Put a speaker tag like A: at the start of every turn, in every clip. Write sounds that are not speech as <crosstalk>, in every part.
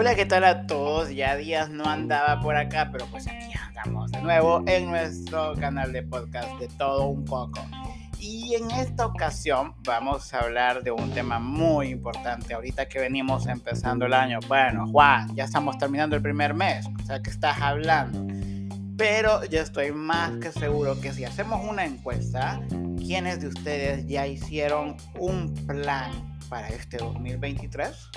A: Hola, ¿qué tal a todos? Ya días no andaba por acá, pero pues aquí andamos de nuevo en nuestro canal de podcast de todo un poco. Y en esta ocasión vamos a hablar de un tema muy importante. Ahorita que venimos empezando el año, bueno, Juan, ya estamos terminando el primer mes, o sea que estás hablando. Pero yo estoy más que seguro que si hacemos una encuesta, ¿quiénes de ustedes ya hicieron un plan para este 2023?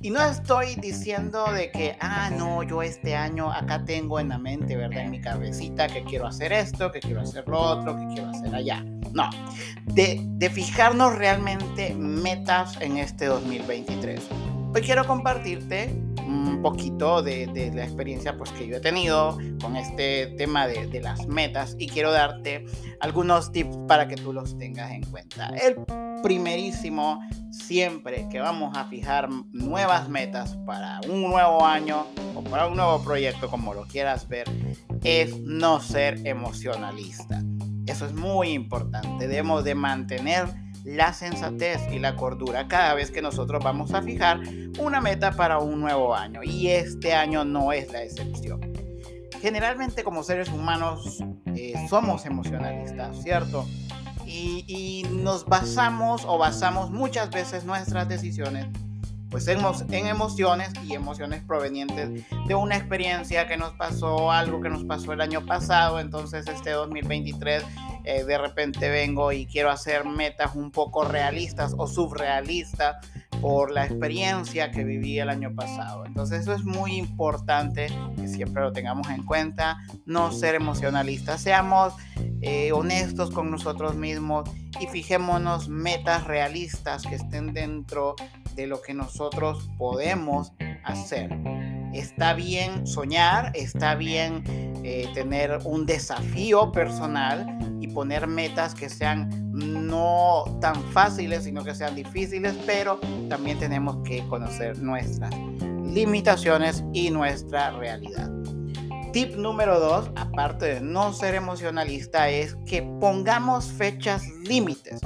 A: Y no estoy diciendo de que, ah, no, yo este año acá tengo en la mente, ¿verdad? En mi cabecita que quiero hacer esto, que quiero hacer lo otro, que quiero hacer allá. No, de, de fijarnos realmente metas en este 2023. Hoy quiero compartirte un poquito de, la experiencia pues, que yo he tenido con este tema de, de, las metas y quiero darte algunos tips para que tú los tengas en cuenta. El primerísimo, siempre que vamos a fijar nuevas metas para un nuevo año o para un nuevo proyecto, como lo quieras ver, es no ser emocionalista. Eso es muy importante. Debemos de mantener la sensatez y la cordura cada vez que nosotros vamos a fijar una meta para un nuevo año. Y este año no es la excepción. Generalmente como seres humanos eh, somos emocionalistas, ¿cierto? Y, nos basamos o basamos muchas veces nuestras decisiones pues en emociones y emociones provenientes de una experiencia que nos pasó, algo que nos pasó el año pasado, entonces este 2023 eh, de repente vengo y quiero hacer metas un poco realistas o subrealistas por la experiencia que viví el año pasado. Entonces eso es muy importante que siempre lo tengamos en cuenta, no ser emocionalistas, seamos eh, honestos con nosotros mismos y fijémonos metas realistas que estén dentro de lo que nosotros podemos hacer. Está bien soñar, está bien eh, tener un desafío personal poner metas que sean no tan fáciles, sino que sean difíciles, pero también tenemos que conocer nuestras limitaciones y nuestra realidad. Tip número dos, aparte de no ser emocionalista, es que pongamos fechas límites.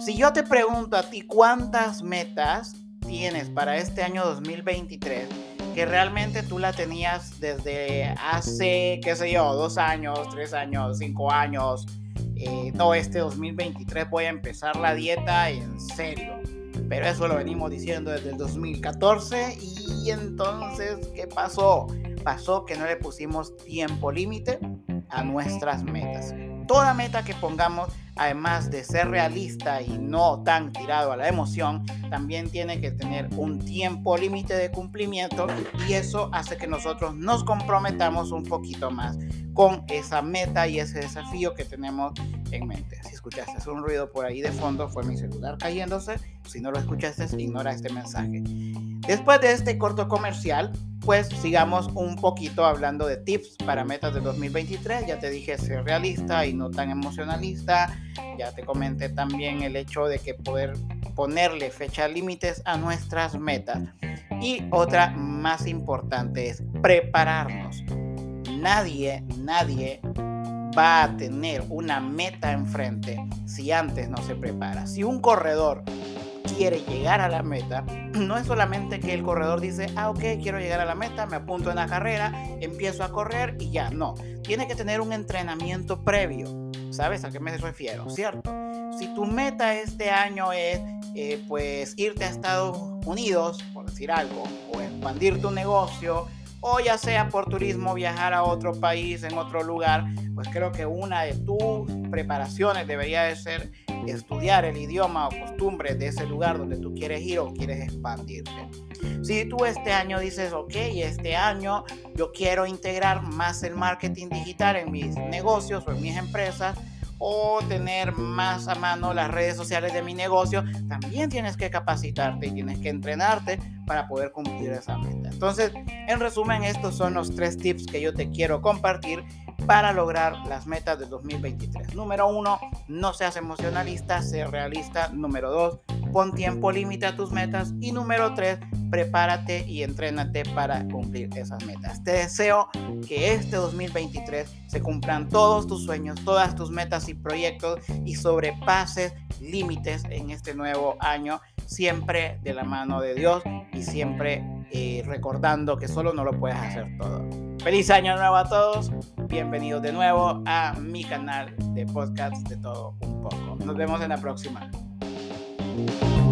A: Si yo te pregunto a ti cuántas metas tienes para este año 2023, que realmente tú la tenías desde hace, qué sé yo, dos años, tres años, cinco años. Eh, no, este 2023 voy a empezar la dieta en serio. Pero eso lo venimos diciendo desde el 2014 y entonces, ¿qué pasó? Pasó que no le pusimos tiempo límite a nuestras metas. Toda meta que pongamos además de ser realista y no tan tirado a la emoción, también tiene que tener un tiempo límite de cumplimiento y eso hace que nosotros nos comprometamos un poquito más con esa meta y ese desafío que tenemos en mente. Si escuchaste un ruido por ahí de fondo, fue mi celular cayéndose. Si no lo escuchaste, ignora este mensaje. Después de este corto comercial, pues sigamos un poquito hablando de tips para metas de 2023. Ya te dije ser realista y no tan emocionalista. Ya te comenté también el hecho de que poder ponerle fecha límites a nuestras metas. Y otra más importante es prepararnos. Nadie, nadie va a tener una meta enfrente si antes no se prepara. Si un corredor quiere llegar a la meta, <clears throat> no es solamente que el corredor dice, ah, ok, quiero llegar a la meta, me apunto en la carrera, empiezo a correr y ya, no. Tiene que tener un entrenamiento previo. ¿Sabes a qué me refiero? ¿Cierto? Si tu meta este año es, eh, pues, irte a Estados Unidos, por decir algo, o expandir tu negocio, o ya sea por turismo viajar a otro país, en otro lugar, pues creo que una de tus preparaciones debería de ser estudiar el idioma o costumbres de ese lugar donde tú quieres ir o quieres expandirte. Si tú este año dices, ok, este año yo quiero integrar más el marketing digital en mis negocios o en mis empresas, o tener más a mano las redes sociales de mi negocio, también tienes que capacitarte y tienes que entrenarte para poder cumplir esa meta. Entonces, en resumen, estos son los tres tips que yo te quiero compartir para lograr las metas de 2023. Número uno, no seas emocionalista, sé realista. Número dos, pon tiempo límite a tus metas. Y número tres, prepárate y entrénate para cumplir esas metas. Te deseo que este 2023 se cumplan todos tus sueños, todas tus metas y proyectos y sobrepases límites en este nuevo año, siempre de la mano de Dios y siempre eh, recordando que solo no lo puedes hacer todo. Feliz año nuevo a todos, bienvenidos de nuevo a mi canal de podcast de todo un poco. Nos vemos en la próxima. you